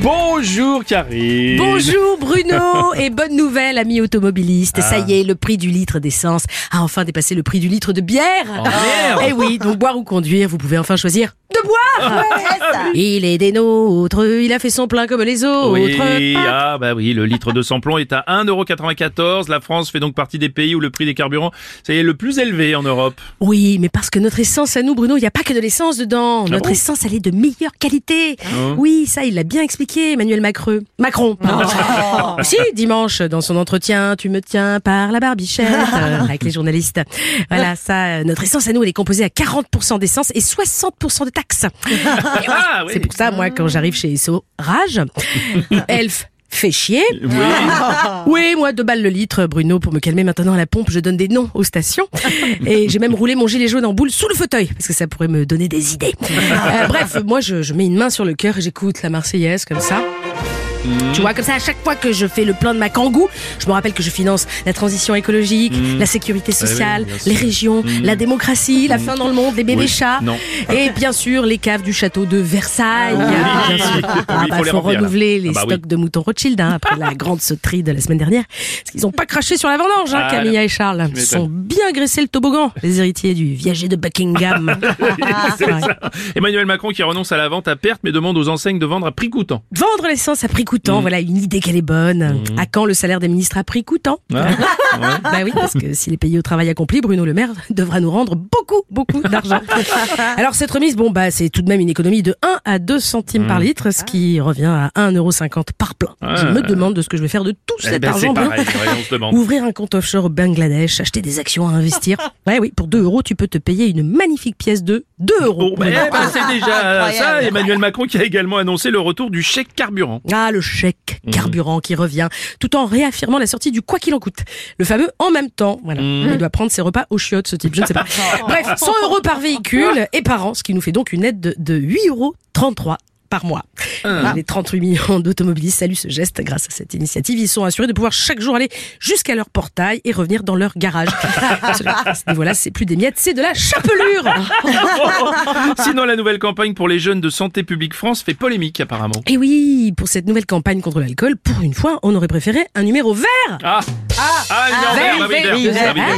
Bonjour Karine. Bonjour Bruno et bonne nouvelle amis automobilistes. Ça y est, le prix du litre d'essence a enfin dépassé le prix du litre de bière. Oh, merde. Et oui, donc boire ou conduire, vous pouvez enfin choisir de boire. Il est des nôtres, il a fait son plein comme les autres. Oui, ah bah oui, le litre de samplon est à 1,94€. La France fait donc partie des pays où le prix des carburants ça y est le plus élevé en Europe. Oui, mais parce que notre essence à nous, Bruno, il n'y a pas que de l'essence dedans. notre bon essence, elle est de meilleure qualité. Ah. Oui, ça, il l'a bien expliqué, Emmanuel Macron. Si, dimanche, dans son entretien, tu me tiens par la barbichette euh, avec les journalistes. Voilà, ça, euh, notre essence à nous, elle est composée à 40% d'essence et 60% de taxes. Ah, oui. C'est pour ça, moi, quand j'arrive chez Esso, rage. Elf. Fait chier. Oui. Oui, moi, deux balles le litre, Bruno, pour me calmer maintenant à la pompe, je donne des noms aux stations. Et j'ai même roulé mon gilet jaune en boule sous le fauteuil, parce que ça pourrait me donner des idées. Euh, bref, moi, je, je mets une main sur le cœur et j'écoute la Marseillaise comme ça. Tu vois, comme ça, à chaque fois que je fais le plein de ma kangou, je me rappelle que je finance la transition écologique, la sécurité sociale, oui, bien sûr. les régions, la démocratie, la fin dans le monde, les bébés Oui, chats, non. et bien sûr les caves du château de Versailles. oui, bien sûr. oui, Ah, il bah, faut les faut remplir, là. renouveler les Ah bah oui. stocks de moutons Rothschild hein, après la grande sauterie de la semaine dernière. Parce qu'ils ont pas craché sur la vendange, hein, Ah, Camilla et Charles. Ils sont bien graissé le toboggan, les héritiers du viager de Buckingham. Emmanuel Macron qui renonce à la vente à perte mais demande aux enseignes de vendre à prix coûtant. Vendre l'essence à prix coûtant, Mm. voilà une idée qu'elle est bonne. À quand le salaire des ministres à prix coûtant Ah, ouais. Bah oui, parce que s'il est payé au travail accompli, Bruno Le Maire devra nous rendre beaucoup, beaucoup d'argent. Alors cette remise, bon bah c'est tout de même une économie de 1 à 2 centimes par litre, ce qui revient à 1,50€ par plein. Je Ah. me demande de ce que je vais faire de tout Eh cet ben, argent. ouais. Ouvrir un compte offshore au Bangladesh, acheter des actions à investir. Ouais, oui, pour 2 euros, tu peux te payer une magnifique pièce de 2 euros. Bon, bah, eh ben, c'est déjà ça. Emmanuel Macron qui a également annoncé le retour du chèque carburant. Ah, le chèque Mhm. carburant qui revient, tout en réaffirmant la sortie du quoi qu'il en coûte. Le fameux en même temps. Voilà. Mhm. Il doit prendre ses repas au chiottes, ce type. Je ne sais pas. Bref, 100 euros par véhicule et par an, ce qui nous fait donc une aide de, de 8,33 euros par mois. Ah. Les 38 millions d'automobilistes saluent ce geste grâce à cette initiative. Ils sont assurés de pouvoir chaque jour aller jusqu'à leur portail et revenir dans leur garage. à ce niveau-là, c'est plus des miettes, c'est de la chapelure. Sinon, la nouvelle campagne pour les jeunes de Santé publique France fait polémique apparemment. Et oui, pour cette nouvelle campagne contre l'alcool, pour une fois, on aurait préféré un numéro vert. Ah Ah, hein, vert.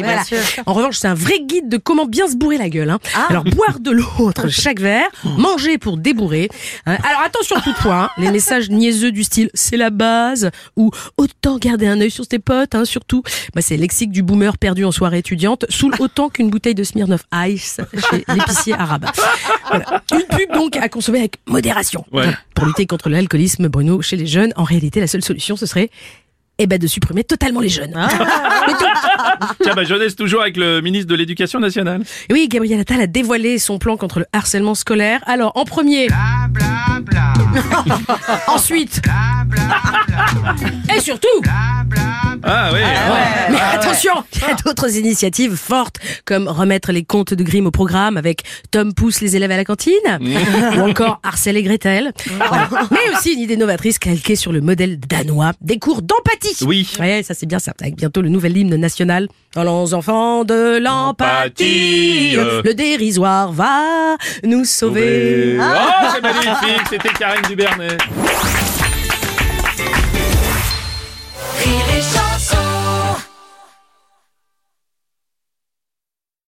voilà. En revanche, c'est un vrai guide de comment bien se bourrer la gueule. hein. Alors, boire de l'eau entre chaque verre, manger pour débourrer. hein. Alors, attention toutefois, hein, les messages niaiseux du style « c'est la base » ou « autant garder un œil sur tes potes hein, » surtout. Bah, c'est le lexique du boomer perdu en soirée étudiante, saoule autant qu'une bouteille de Smirnoff Ice chez l'épicier arabe. Voilà. Une pub donc à consommer avec modération. Ouais. Pour lutter contre l'alcoolisme, Bruno, chez les jeunes, en réalité, la seule solution, ce serait eh ben, de supprimer totalement les jeunes. Mais tout- Tiens, bah, jeunesse toujours avec le ministre de l'Éducation nationale. Et Oui, Gabriel Attal a dévoilé son plan contre le harcèlement scolaire. Alors, en premier. Ensuite. Et surtout. Ah oui. Mais attention, il y a d'autres initiatives fortes, comme remettre les comptes de Grimm au programme avec Tom pousse les élèves à la cantine, ou encore Arcel et Gretel. Voilà. Mais aussi une idée novatrice calquée sur le modèle danois, des cours d'empathie. Oui. Ouais, ça c'est bien ça. Avec bientôt le nouvel hymne national. Allons enfants de l'empathie, Empathie. le dérisoire va nous sauver. Oh, c'est magnifique, c'était Karine Dubernet.